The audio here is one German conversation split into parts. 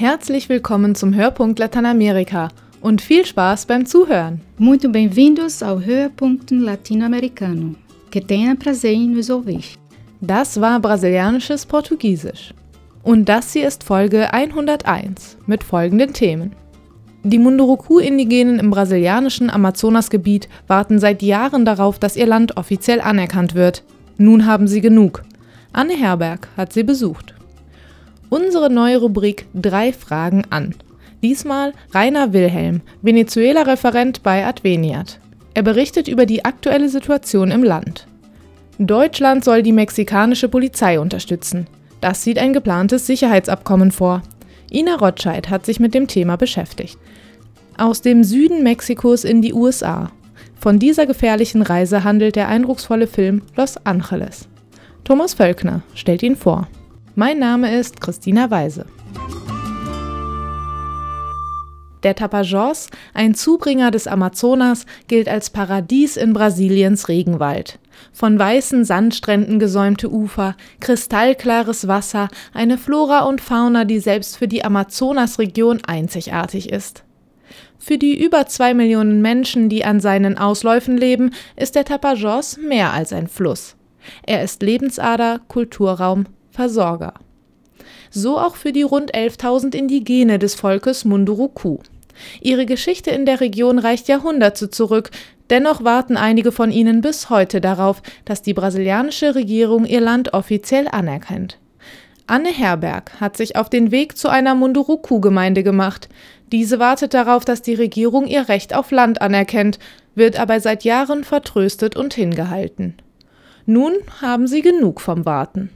Herzlich willkommen zum Hörpunkt Lateinamerika und viel Spaß beim Zuhören. Muito bem-vindos ao Hörpunkt Latino-Americano. Que tenha prazer em nos ouvir. Das war brasilianisches Portugiesisch. Und das hier ist Folge 101 mit folgenden Themen. Die Munduruku-Indigenen im brasilianischen Amazonasgebiet warten seit Jahren darauf, dass ihr Land offiziell anerkannt wird. Nun haben sie genug. Anne Herberg hat sie besucht. Unsere neue Rubrik Drei Fragen an. Diesmal Rainer Wilhelm, Venezuela-Referent bei Adveniat. Er berichtet über die aktuelle Situation im Land. Deutschland soll die mexikanische Polizei unterstützen. Das sieht ein geplantes Sicherheitsabkommen vor. Ina Rotscheid hat sich mit dem Thema beschäftigt. Aus dem Süden Mexikos in die USA. Von dieser gefährlichen Reise handelt der eindrucksvolle Film Los Angeles. Thomas Völkner stellt ihn vor. Mein Name ist Christina Weise. Der Tapajós, ein Zubringer des Amazonas, gilt als Paradies in Brasiliens Regenwald. Von weißen Sandstränden gesäumte Ufer, kristallklares Wasser, eine Flora und Fauna, die selbst für die Amazonasregion einzigartig ist. Für die über zwei Millionen Menschen, die an seinen Ausläufen leben, ist der Tapajós mehr als ein Fluss. Er ist Lebensader, Kulturraum, Versorger. So auch für die rund 11.000 Indigene des Volkes Munduruku. Ihre Geschichte in der Region reicht Jahrhunderte zurück, dennoch warten einige von ihnen bis heute darauf, dass die brasilianische Regierung ihr Land offiziell anerkennt. Anne Herberg hat sich auf den Weg zu einer Munduruku-Gemeinde gemacht. Diese wartet darauf, dass die Regierung ihr Recht auf Land anerkennt, wird aber seit Jahren vertröstet und hingehalten. Nun haben sie genug vom Warten.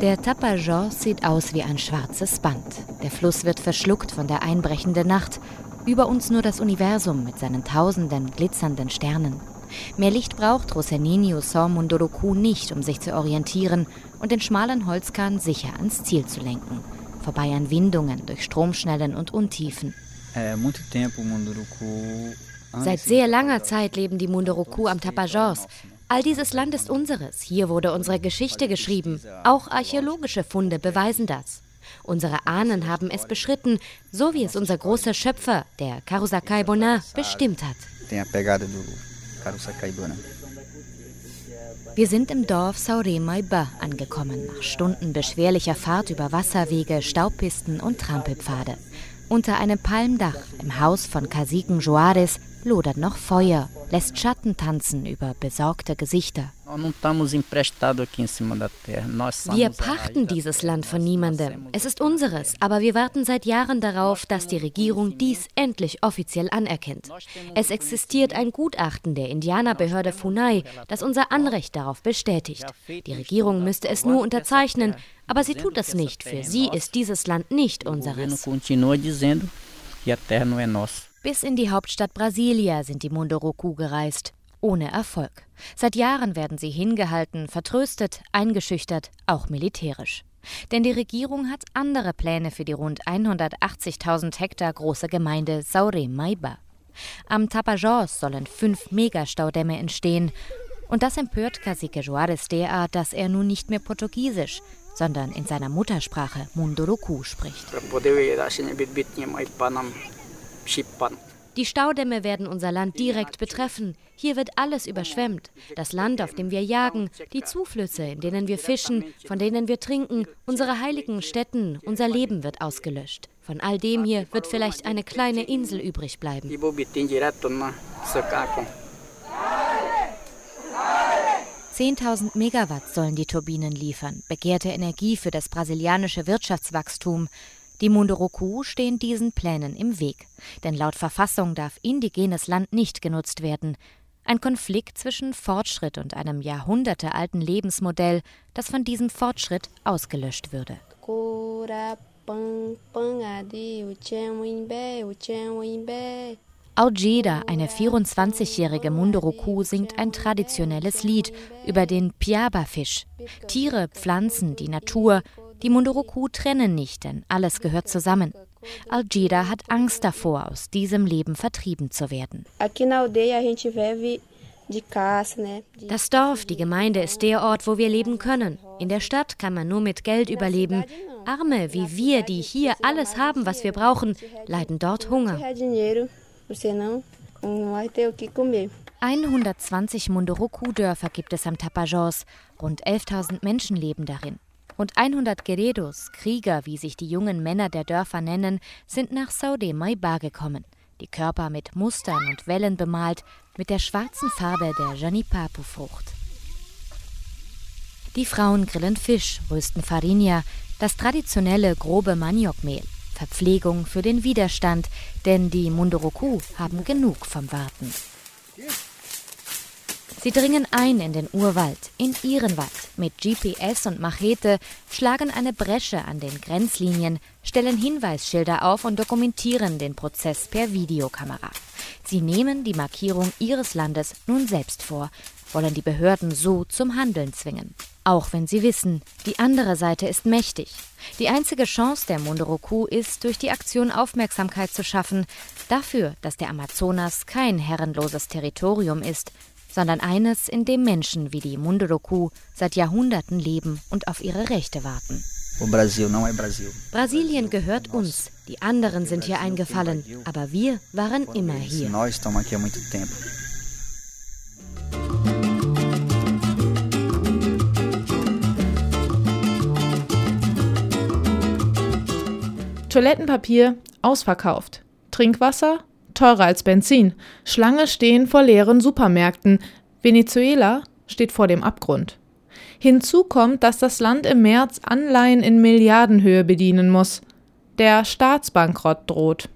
Der Tapajós sieht aus wie ein schwarzes Band. Der Fluss wird verschluckt von der einbrechenden Nacht. Über uns nur das Universum mit seinen tausenden glitzernden Sternen. Mehr Licht braucht Roseninho Sor Munduruku nicht, um sich zu orientieren und den schmalen Holzkahn sicher ans Ziel zu lenken. Vorbei an Windungen, durch Stromschnellen und Untiefen. Seit sehr langer Zeit leben die Munduruku am Tapajós. All dieses Land ist unseres. Hier wurde unsere Geschichte geschrieben. Auch archäologische Funde beweisen das. Unsere Ahnen haben es beschritten, so wie es unser großer Schöpfer, der Karusakai Bonin, bestimmt hat. Wir sind im Dorf Sauremaiba angekommen, nach Stunden beschwerlicher Fahrt über Wasserwege, Staubpisten und Trampelpfade. Unter einem Palmdach im Haus von Kasiken Juarez lodert noch Feuer, lässt Schatten tanzen über besorgte Gesichter. Wir pachten dieses Land von niemandem. Es ist unseres, aber wir warten seit Jahren darauf, dass die Regierung dies endlich offiziell anerkennt. Es existiert ein Gutachten der Indianerbehörde Funai, das unser Anrecht darauf bestätigt. Die Regierung müsste es nur unterzeichnen, aber sie tut es nicht. Für sie ist dieses Land nicht unseres. Bis in die Hauptstadt Brasilia sind die Munduruku gereist. Ohne Erfolg. Seit Jahren werden sie hingehalten, vertröstet, eingeschüchtert, auch militärisch. Denn die Regierung hat andere Pläne für die rund 180.000 Hektar große Gemeinde Sauremaiba. Am Tapajós sollen fünf Megastaudämme entstehen. Und das empört Cacique Juarez derart, dass er nun nicht mehr Portugiesisch, sondern in seiner Muttersprache Munduruku spricht. Die Staudämme werden unser Land direkt betreffen. Hier wird alles überschwemmt. Das Land, auf dem wir jagen, die Zuflüsse, in denen wir fischen, von denen wir trinken, unsere heiligen Stätten, unser Leben wird ausgelöscht. Von all dem hier wird vielleicht eine kleine Insel übrig bleiben. 10.000 Megawatt sollen die Turbinen liefern, begehrte Energie für das brasilianische Wirtschaftswachstum. Die Munduruku stehen diesen Plänen im Weg, denn laut Verfassung darf indigenes Land nicht genutzt werden. Ein Konflikt zwischen Fortschritt und einem jahrhundertealten Lebensmodell, das von diesem Fortschritt ausgelöscht würde. Aujeda, eine 24-jährige Munduruku, singt ein traditionelles Lied über den Piaba-Fisch. Tiere, Pflanzen, die Natur, die Munduruku trennen nicht, denn alles gehört zusammen. Algida hat Angst davor, aus diesem Leben vertrieben zu werden. Das Dorf, die Gemeinde ist der Ort, wo wir leben können. In der Stadt kann man nur mit Geld überleben. Arme wie wir, die hier alles haben, was wir brauchen, leiden dort Hunger. 120 Munduruku-Dörfer gibt es am Tapajos. Rund 11.000 Menschen leben darin. Und 100 Guerreros, Krieger, wie sich die jungen Männer der Dörfer nennen, sind nach Saude Maiba gekommen. Die Körper mit Mustern und Wellen bemalt, mit der schwarzen Farbe der Janipapu-Frucht. Die Frauen grillen Fisch, rösten Farinha, das traditionelle grobe Maniokmehl. Verpflegung für den Widerstand, denn die Munduruku haben genug vom Warten. Sie dringen ein in den Urwald, in ihren Wald. Mit GPS und Machete schlagen eine Bresche an den Grenzlinien, stellen Hinweisschilder auf und dokumentieren den Prozess per Videokamera. Sie nehmen die Markierung ihres Landes nun selbst vor, wollen die Behörden so zum Handeln zwingen. Auch wenn sie wissen, die andere Seite ist mächtig. Die einzige Chance der Munduruku ist, durch die Aktion Aufmerksamkeit zu schaffen, dafür, dass der Amazonas kein herrenloses Territorium ist, sondern eines, in dem Menschen wie die Munduruku seit Jahrhunderten leben und auf ihre Rechte warten. Brasilien gehört uns, die anderen sind hier eingefallen, aber wir waren immer hier. Toilettenpapier ausverkauft. Trinkwasser teurer als Benzin. Schlange stehen vor leeren Supermärkten. Venezuela steht vor dem Abgrund. Hinzu kommt, dass das Land im März Anleihen in Milliardenhöhe bedienen muss. Der Staatsbankrott droht.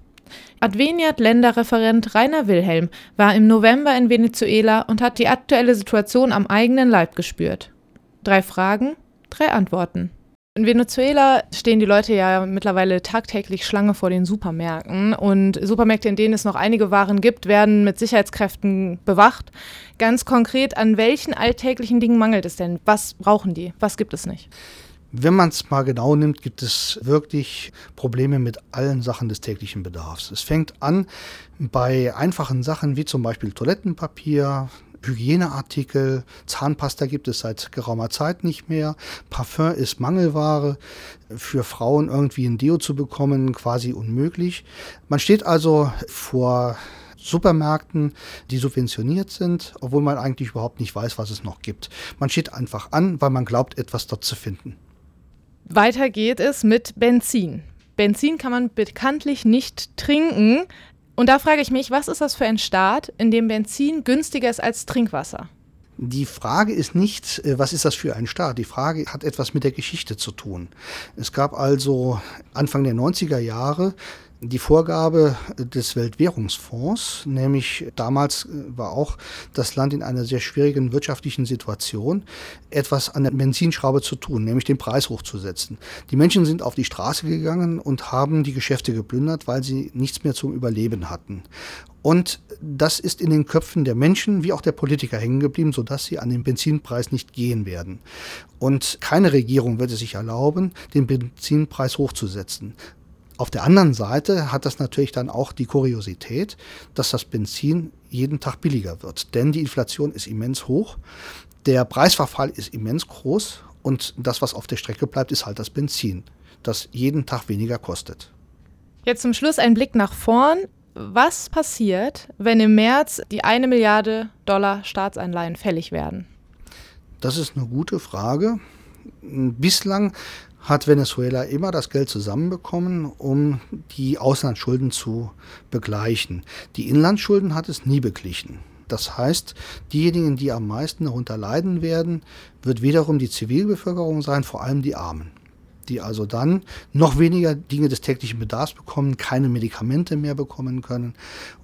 Adveniat-Länderreferent Rainer Wilhelm war im November in Venezuela und hat die aktuelle Situation am eigenen Leib gespürt. Drei Fragen, drei Antworten. In Venezuela stehen die Leute ja mittlerweile tagtäglich Schlange vor den Supermärkten und Supermärkte, in denen es noch einige Waren gibt, werden mit Sicherheitskräften bewacht. Ganz konkret, an welchen alltäglichen Dingen mangelt es denn? Was brauchen die? Was gibt es nicht? Wenn man es mal genau nimmt, gibt es wirklich Probleme mit allen Sachen des täglichen Bedarfs. Es fängt an bei einfachen Sachen wie zum Beispiel Toilettenpapier, Hygieneartikel, Zahnpasta gibt es seit geraumer Zeit nicht mehr. Parfum ist Mangelware. Für Frauen irgendwie ein Deo zu bekommen, quasi unmöglich. Man steht also vor Supermärkten, die subventioniert sind, obwohl man eigentlich überhaupt nicht weiß, was es noch gibt. Man steht einfach an, weil man glaubt, etwas dort zu finden. Weiter geht es mit Benzin. Benzin kann man bekanntlich nicht trinken. Und da frage ich mich, was ist das für ein Staat, in dem Benzin günstiger ist als Trinkwasser? Die Frage ist nicht, äh, was ist das für ein Staat? Die Frage hat etwas mit der Geschichte zu tun. Es gab also Anfang der 90er Jahre die Vorgabe des Weltwährungsfonds, nämlich damals äh, war auch das Land in einer sehr schwierigen wirtschaftlichen Situation, etwas an der Benzinschraube zu tun, nämlich den Preis hochzusetzen. Die Menschen sind auf die Straße gegangen und haben die Geschäfte geplündert, weil sie nichts mehr zum Überleben hatten. Und das ist in den Köpfen der Menschen wie auch der Politiker hängen geblieben, sodass sie an den Benzinpreis nicht gehen werden. Und keine Regierung wird es sich erlauben, den Benzinpreis hochzusetzen. Auf der anderen Seite hat das natürlich dann auch die Kuriosität, dass das Benzin jeden Tag billiger wird. Denn die Inflation ist immens hoch, der Preisverfall ist immens groß und das, was auf der Strecke bleibt, ist halt das Benzin, das jeden Tag weniger kostet. Jetzt zum Schluss ein Blick nach vorn. Was passiert, wenn im März die eine Milliarde Dollar Staatsanleihen fällig werden? Das ist eine gute Frage. Bislang hat Venezuela immer das Geld zusammenbekommen, um die Auslandsschulden zu begleichen. Die Inlandsschulden hat es nie beglichen. Das heißt, diejenigen, die am meisten darunter leiden werden, wird wiederum die Zivilbevölkerung sein, vor allem die Armen die also dann noch weniger Dinge des täglichen Bedarfs bekommen, keine Medikamente mehr bekommen können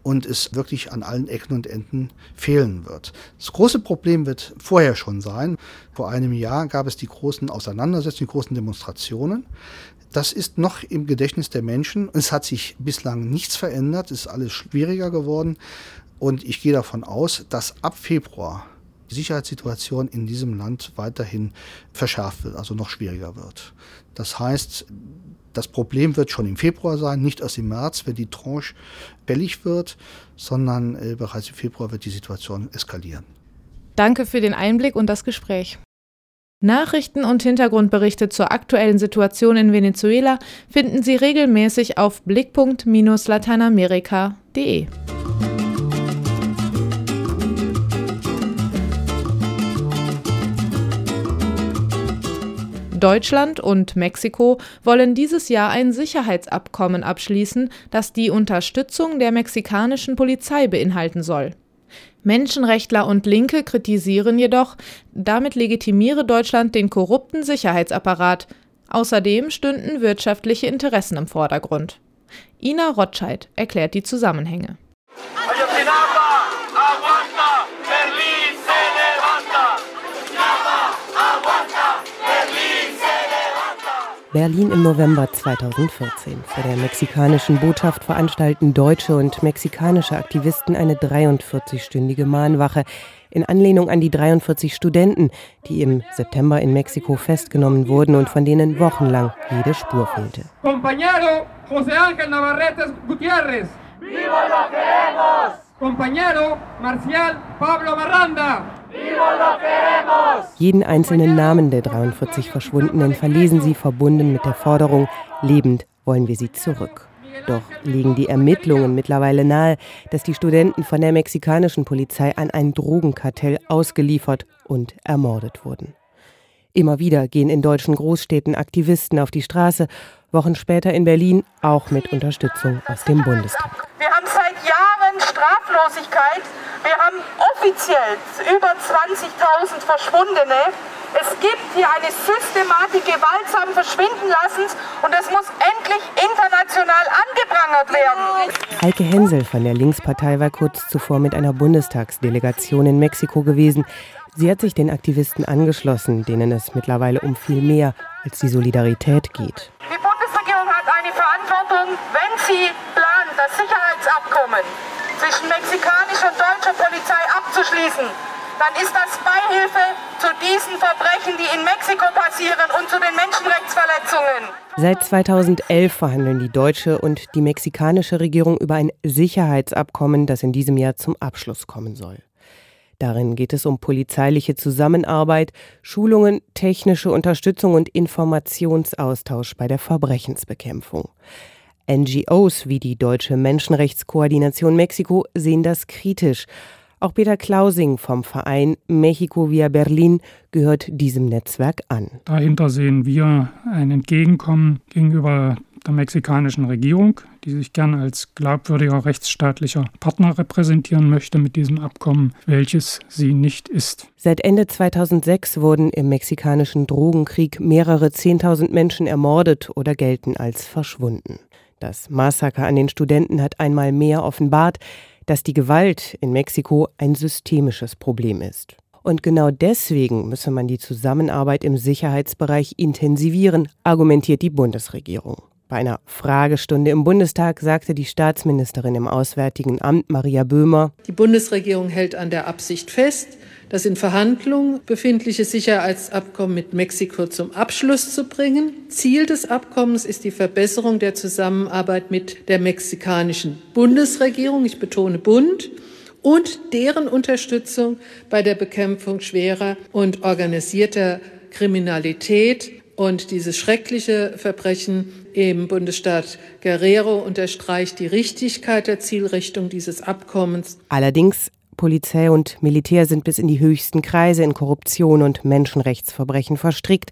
und es wirklich an allen Ecken und Enden fehlen wird. Das große Problem wird vorher schon sein. Vor einem Jahr gab es die großen Auseinandersetzungen, die großen Demonstrationen. Das ist noch im Gedächtnis der Menschen. Es hat sich bislang nichts verändert, es ist alles schwieriger geworden. Und ich gehe davon aus, dass ab Februar die Sicherheitssituation in diesem Land weiterhin verschärft wird, also noch schwieriger wird. Das heißt, das Problem wird schon im Februar sein, nicht erst im März, wenn die Tranche fällig wird, sondern äh, bereits im Februar wird die Situation eskalieren. Danke für den Einblick und das Gespräch. Nachrichten und Hintergrundberichte zur aktuellen Situation in Venezuela finden Sie regelmäßig auf blickpunkt-lateinamerika.de. Deutschland und Mexiko wollen dieses Jahr ein Sicherheitsabkommen abschließen, das die Unterstützung der mexikanischen Polizei beinhalten soll. Menschenrechtler und Linke kritisieren jedoch, damit legitimiere Deutschland den korrupten Sicherheitsapparat. Außerdem stünden wirtschaftliche Interessen im Vordergrund. Ina Rotscheid erklärt die Zusammenhänge. Berlin im November 2014. Vor der mexikanischen Botschaft veranstalten deutsche und mexikanische Aktivisten eine 43-stündige Mahnwache in Anlehnung an die 43 Studenten, die im September in Mexiko festgenommen wurden und von denen wochenlang jede Spur fehlte. Compañero José Ángel Navarrete Gutiérrez. ¡Viva lo queremos! Compañero Marcial Pablo Marranda. Jeden einzelnen Namen der 43 Verschwundenen verlesen sie verbunden mit der Forderung, lebend wollen wir sie zurück. Doch liegen die Ermittlungen mittlerweile nahe, dass die Studenten von der mexikanischen Polizei an ein Drogenkartell ausgeliefert und ermordet wurden. Immer wieder gehen in deutschen Großstädten Aktivisten auf die Straße, Wochen später in Berlin auch mit Unterstützung aus dem Bundestag. Wir haben seit Jahren Straflosigkeit wir haben offiziell über 20.000 Verschwundene. Es gibt hier eine Systematik gewaltsam verschwinden lassens und es muss endlich international angeprangert werden. Heike Hensel von der Linkspartei war kurz zuvor mit einer Bundestagsdelegation in Mexiko gewesen. Sie hat sich den Aktivisten angeschlossen, denen es mittlerweile um viel mehr als die Solidarität geht. Die Bundesregierung hat eine Verantwortung, wenn sie das Sicherheitsabkommen zwischen mexikanischer und deutscher Polizei abzuschließen, dann ist das Beihilfe zu diesen Verbrechen, die in Mexiko passieren und zu den Menschenrechtsverletzungen. Seit 2011 verhandeln die deutsche und die mexikanische Regierung über ein Sicherheitsabkommen, das in diesem Jahr zum Abschluss kommen soll. Darin geht es um polizeiliche Zusammenarbeit, Schulungen, technische Unterstützung und Informationsaustausch bei der Verbrechensbekämpfung. NGOs wie die Deutsche Menschenrechtskoordination Mexiko sehen das kritisch. Auch Peter Klausing vom Verein Mexico via Berlin gehört diesem Netzwerk an. Dahinter sehen wir ein Entgegenkommen gegenüber der mexikanischen Regierung, die sich gern als glaubwürdiger rechtsstaatlicher Partner repräsentieren möchte mit diesem Abkommen, welches sie nicht ist. Seit Ende 2006 wurden im mexikanischen Drogenkrieg mehrere Zehntausend Menschen ermordet oder gelten als verschwunden. Das Massaker an den Studenten hat einmal mehr offenbart, dass die Gewalt in Mexiko ein systemisches Problem ist. Und genau deswegen müsse man die Zusammenarbeit im Sicherheitsbereich intensivieren, argumentiert die Bundesregierung. Bei einer Fragestunde im Bundestag sagte die Staatsministerin im Auswärtigen Amt Maria Böhmer, Die Bundesregierung hält an der Absicht fest, das in Verhandlungen befindliche Sicherheitsabkommen mit Mexiko zum Abschluss zu bringen. Ziel des Abkommens ist die Verbesserung der Zusammenarbeit mit der mexikanischen Bundesregierung, ich betone Bund, und deren Unterstützung bei der Bekämpfung schwerer und organisierter Kriminalität. Und dieses schreckliche Verbrechen im Bundesstaat Guerrero unterstreicht die Richtigkeit der Zielrichtung dieses Abkommens. Allerdings Polizei und Militär sind bis in die höchsten Kreise in Korruption und Menschenrechtsverbrechen verstrickt.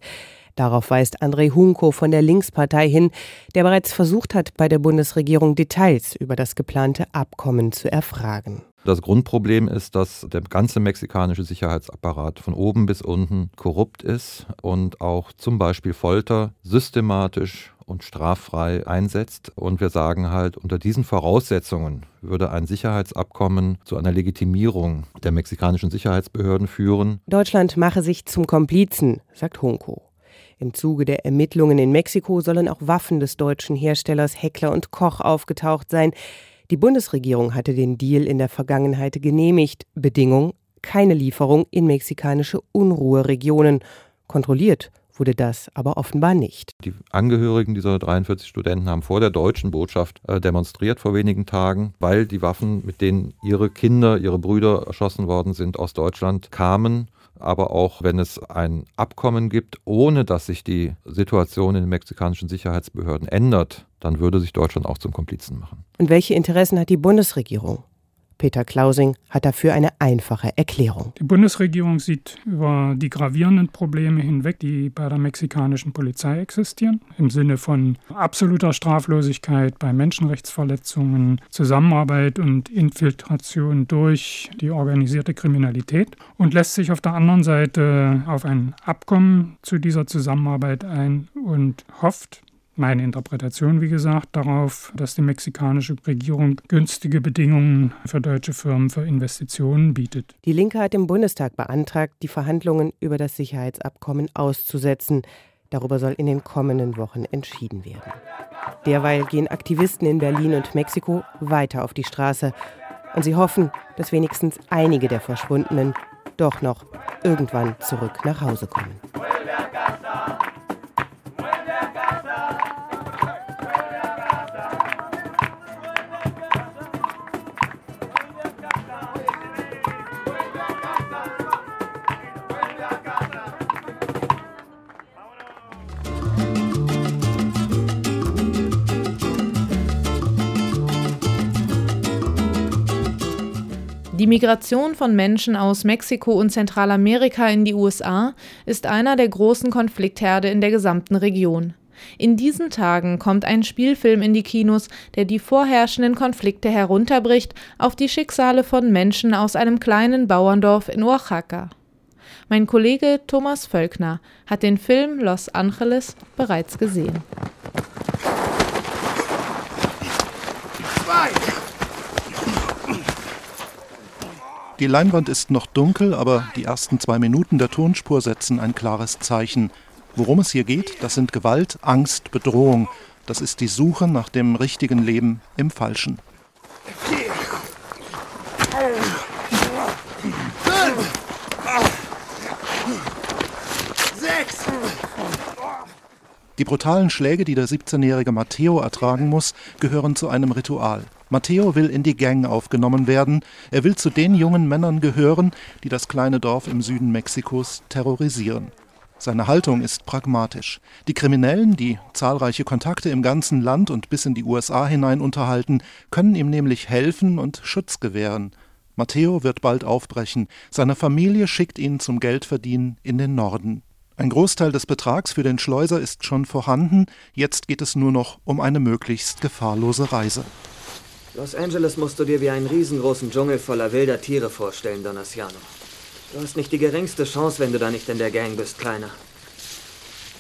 Darauf weist André Hunko von der Linkspartei hin, der bereits versucht hat, bei der Bundesregierung Details über das geplante Abkommen zu erfragen. Das Grundproblem ist, dass der ganze mexikanische Sicherheitsapparat von oben bis unten korrupt ist und auch zum Beispiel Folter systematisch und straffrei einsetzt. Und wir sagen halt, unter diesen Voraussetzungen würde ein Sicherheitsabkommen zu einer Legitimierung der mexikanischen Sicherheitsbehörden führen. Deutschland mache sich zum Komplizen, sagt Hunko. Im Zuge der Ermittlungen in Mexiko sollen auch Waffen des deutschen Herstellers Heckler und Koch aufgetaucht sein. Die Bundesregierung hatte den Deal in der Vergangenheit genehmigt. Bedingung keine Lieferung in mexikanische Unruheregionen. Kontrolliert wurde das aber offenbar nicht. Die Angehörigen dieser 43 Studenten haben vor der deutschen Botschaft äh, demonstriert vor wenigen Tagen, weil die Waffen, mit denen ihre Kinder, ihre Brüder erschossen worden sind, aus Deutschland kamen. Aber auch wenn es ein Abkommen gibt, ohne dass sich die Situation in den mexikanischen Sicherheitsbehörden ändert, dann würde sich Deutschland auch zum Komplizen machen. Und welche Interessen hat die Bundesregierung? Peter Klausing hat dafür eine einfache Erklärung. Die Bundesregierung sieht über die gravierenden Probleme hinweg, die bei der mexikanischen Polizei existieren, im Sinne von absoluter Straflosigkeit bei Menschenrechtsverletzungen, Zusammenarbeit und Infiltration durch die organisierte Kriminalität und lässt sich auf der anderen Seite auf ein Abkommen zu dieser Zusammenarbeit ein und hofft, meine Interpretation, wie gesagt, darauf, dass die mexikanische Regierung günstige Bedingungen für deutsche Firmen für Investitionen bietet. Die Linke hat im Bundestag beantragt, die Verhandlungen über das Sicherheitsabkommen auszusetzen. Darüber soll in den kommenden Wochen entschieden werden. Derweil gehen Aktivisten in Berlin und Mexiko weiter auf die Straße und sie hoffen, dass wenigstens einige der Verschwundenen doch noch irgendwann zurück nach Hause kommen. Die Migration von Menschen aus Mexiko und Zentralamerika in die USA ist einer der großen Konfliktherde in der gesamten Region. In diesen Tagen kommt ein Spielfilm in die Kinos, der die vorherrschenden Konflikte herunterbricht auf die Schicksale von Menschen aus einem kleinen Bauerndorf in Oaxaca. Mein Kollege Thomas Völkner hat den Film Los Angeles bereits gesehen. Die Leinwand ist noch dunkel, aber die ersten zwei Minuten der Tonspur setzen ein klares Zeichen. Worum es hier geht, das sind Gewalt, Angst, Bedrohung. Das ist die Suche nach dem richtigen Leben im Falschen. Die brutalen Schläge, die der 17-jährige Matteo ertragen muss, gehören zu einem Ritual. Matteo will in die Gang aufgenommen werden. Er will zu den jungen Männern gehören, die das kleine Dorf im Süden Mexikos terrorisieren. Seine Haltung ist pragmatisch. Die Kriminellen, die zahlreiche Kontakte im ganzen Land und bis in die USA hinein unterhalten, können ihm nämlich helfen und Schutz gewähren. Matteo wird bald aufbrechen. Seine Familie schickt ihn zum Geldverdienen in den Norden. Ein Großteil des Betrags für den Schleuser ist schon vorhanden. Jetzt geht es nur noch um eine möglichst gefahrlose Reise. Los Angeles musst du dir wie einen riesengroßen Dschungel voller wilder Tiere vorstellen, Donasiano. Du hast nicht die geringste Chance, wenn du da nicht in der Gang bist, Kleiner.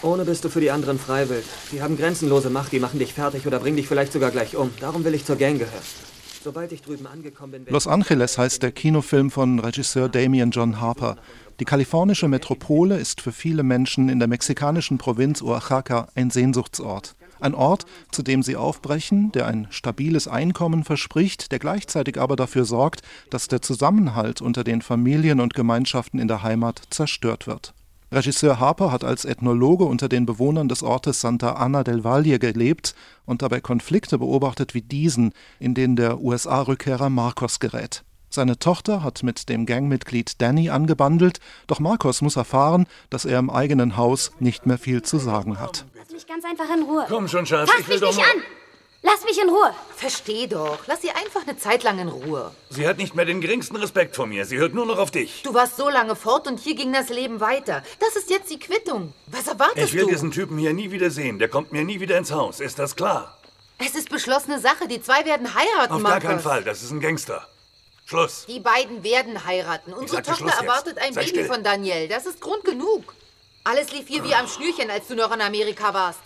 Ohne bist du für die anderen freiwillig. Die haben grenzenlose Macht, die machen dich fertig oder bringen dich vielleicht sogar gleich um. Darum will ich zur Gang gehören. Sobald ich drüben angekommen bin... Los Angeles heißt der Kinofilm von Regisseur Damien John Harper. Die kalifornische Metropole ist für viele Menschen in der mexikanischen Provinz Oaxaca ein Sehnsuchtsort. Ein Ort, zu dem sie aufbrechen, der ein stabiles Einkommen verspricht, der gleichzeitig aber dafür sorgt, dass der Zusammenhalt unter den Familien und Gemeinschaften in der Heimat zerstört wird. Regisseur Harper hat als Ethnologe unter den Bewohnern des Ortes Santa Ana del Valle gelebt und dabei Konflikte beobachtet wie diesen, in denen der USA-Rückkehrer Marcos gerät. Seine Tochter hat mit dem Gangmitglied Danny angebandelt, doch Marcos muss erfahren, dass er im eigenen Haus nicht mehr viel zu sagen hat. Lass mich ganz einfach in Ruhe. Komm schon, Schatz, Fass ich will mich doch nicht an! Lass mich in Ruhe! Versteh doch. Lass sie einfach eine Zeit lang in Ruhe. Sie hat nicht mehr den geringsten Respekt vor mir. Sie hört nur noch auf dich. Du warst so lange fort und hier ging das Leben weiter. Das ist jetzt die Quittung. Was erwartest Ich will du? diesen Typen hier nie wieder sehen. Der kommt mir nie wieder ins Haus. Ist das klar? Es ist beschlossene Sache. Die zwei werden heiraten, Auf gar Markus. keinen Fall. Das ist ein Gangster. Schluss. Die beiden werden heiraten. Unsere sagte Tochter Schluss jetzt. erwartet ein Sei Baby still. von Daniel. Das ist Grund genug. Alles lief hier wie am Schnürchen, als du noch in Amerika warst.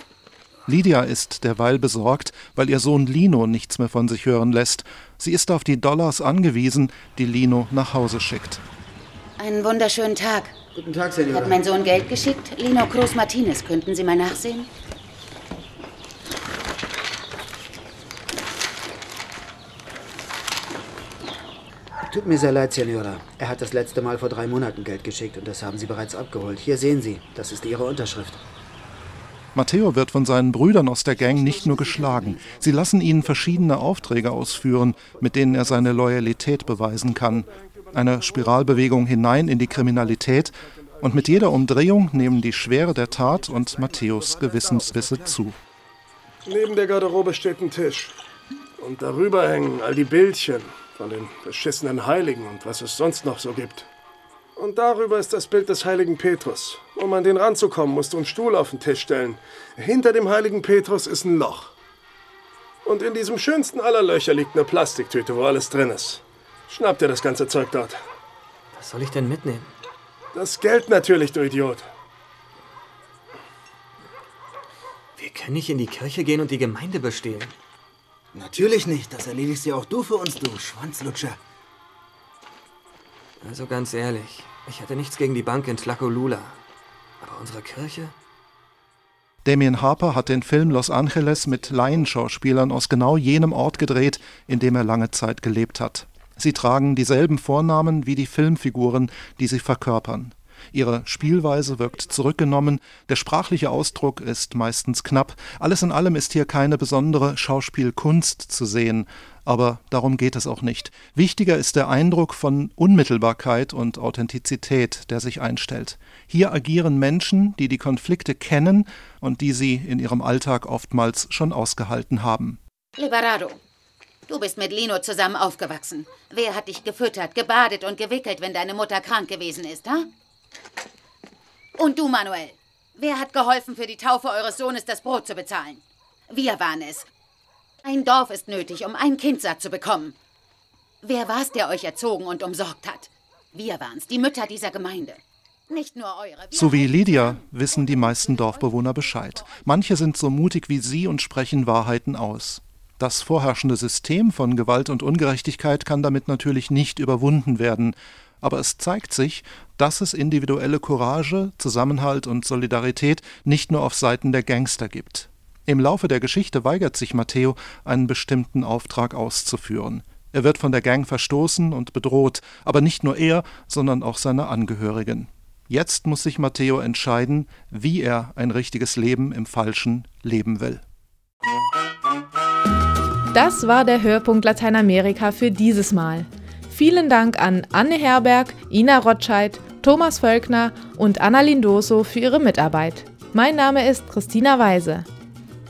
Lydia ist derweil besorgt, weil ihr Sohn Lino nichts mehr von sich hören lässt. Sie ist auf die Dollars angewiesen, die Lino nach Hause schickt. Einen wunderschönen Tag. Guten Tag, Hat Senor. mein Sohn Geld geschickt? Lino Cruz Martinez. Könnten Sie mal nachsehen? Tut mir sehr leid, Senora. Er hat das letzte Mal vor drei Monaten Geld geschickt und das haben Sie bereits abgeholt. Hier sehen Sie, das ist Ihre Unterschrift. Matteo wird von seinen Brüdern aus der Gang nicht nur geschlagen. Sie lassen ihn verschiedene Aufträge ausführen, mit denen er seine Loyalität beweisen kann. Eine Spiralbewegung hinein in die Kriminalität. Und mit jeder Umdrehung nehmen die Schwere der Tat und Matthäus Gewissensbisse zu. Neben der Garderobe steht ein Tisch. Und darüber hängen all die Bildchen von den beschissenen Heiligen und was es sonst noch so gibt. Und darüber ist das Bild des heiligen Petrus. Um an den ranzukommen, musst du einen Stuhl auf den Tisch stellen. Hinter dem heiligen Petrus ist ein Loch. Und in diesem schönsten aller Löcher liegt eine Plastiktüte, wo alles drin ist. Schnapp dir das ganze Zeug dort. Was soll ich denn mitnehmen? Das Geld natürlich, du Idiot. Wir können nicht in die Kirche gehen und die Gemeinde bestehlen. Natürlich nicht. Das erledigst ja auch du für uns, du Schwanzlutscher. Also ganz ehrlich, ich hatte nichts gegen die Bank in Tlacolula. Aber unsere Kirche? Damien Harper hat den Film Los Angeles mit Laienschauspielern aus genau jenem Ort gedreht, in dem er lange Zeit gelebt hat. Sie tragen dieselben Vornamen wie die Filmfiguren, die sie verkörpern. Ihre Spielweise wirkt zurückgenommen, der sprachliche Ausdruck ist meistens knapp. Alles in allem ist hier keine besondere Schauspielkunst zu sehen, aber darum geht es auch nicht. Wichtiger ist der Eindruck von Unmittelbarkeit und Authentizität, der sich einstellt. Hier agieren Menschen, die die Konflikte kennen und die sie in ihrem Alltag oftmals schon ausgehalten haben. Liberado, du bist mit Lino zusammen aufgewachsen. Wer hat dich gefüttert, gebadet und gewickelt, wenn deine Mutter krank gewesen ist, ha? Und du, Manuel, wer hat geholfen, für die Taufe eures Sohnes das Brot zu bezahlen? Wir waren es. Ein Dorf ist nötig, um ein Kind satt zu bekommen. Wer war es, der euch erzogen und umsorgt hat? Wir waren's, die Mütter dieser Gemeinde. Nicht nur eure. So wie Lydia wissen die meisten Dorfbewohner Bescheid. Manche sind so mutig wie sie und sprechen Wahrheiten aus. Das vorherrschende System von Gewalt und Ungerechtigkeit kann damit natürlich nicht überwunden werden aber es zeigt sich, dass es individuelle Courage, Zusammenhalt und Solidarität nicht nur auf Seiten der Gangster gibt. Im Laufe der Geschichte weigert sich Matteo, einen bestimmten Auftrag auszuführen. Er wird von der Gang verstoßen und bedroht, aber nicht nur er, sondern auch seine Angehörigen. Jetzt muss sich Matteo entscheiden, wie er ein richtiges Leben im Falschen leben will. Das war der Hörpunkt Lateinamerika für dieses Mal. Vielen Dank an Anne Herberg, Ina Rotscheid, Thomas Völkner und Anna Lindoso für ihre Mitarbeit. Mein Name ist Christina Weise.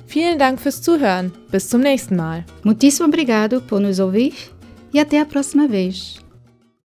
Vielen Dank fürs Zuhören. Bis zum nächsten Mal. Muitíssimo obrigado por nos ouvir e até a próxima vez.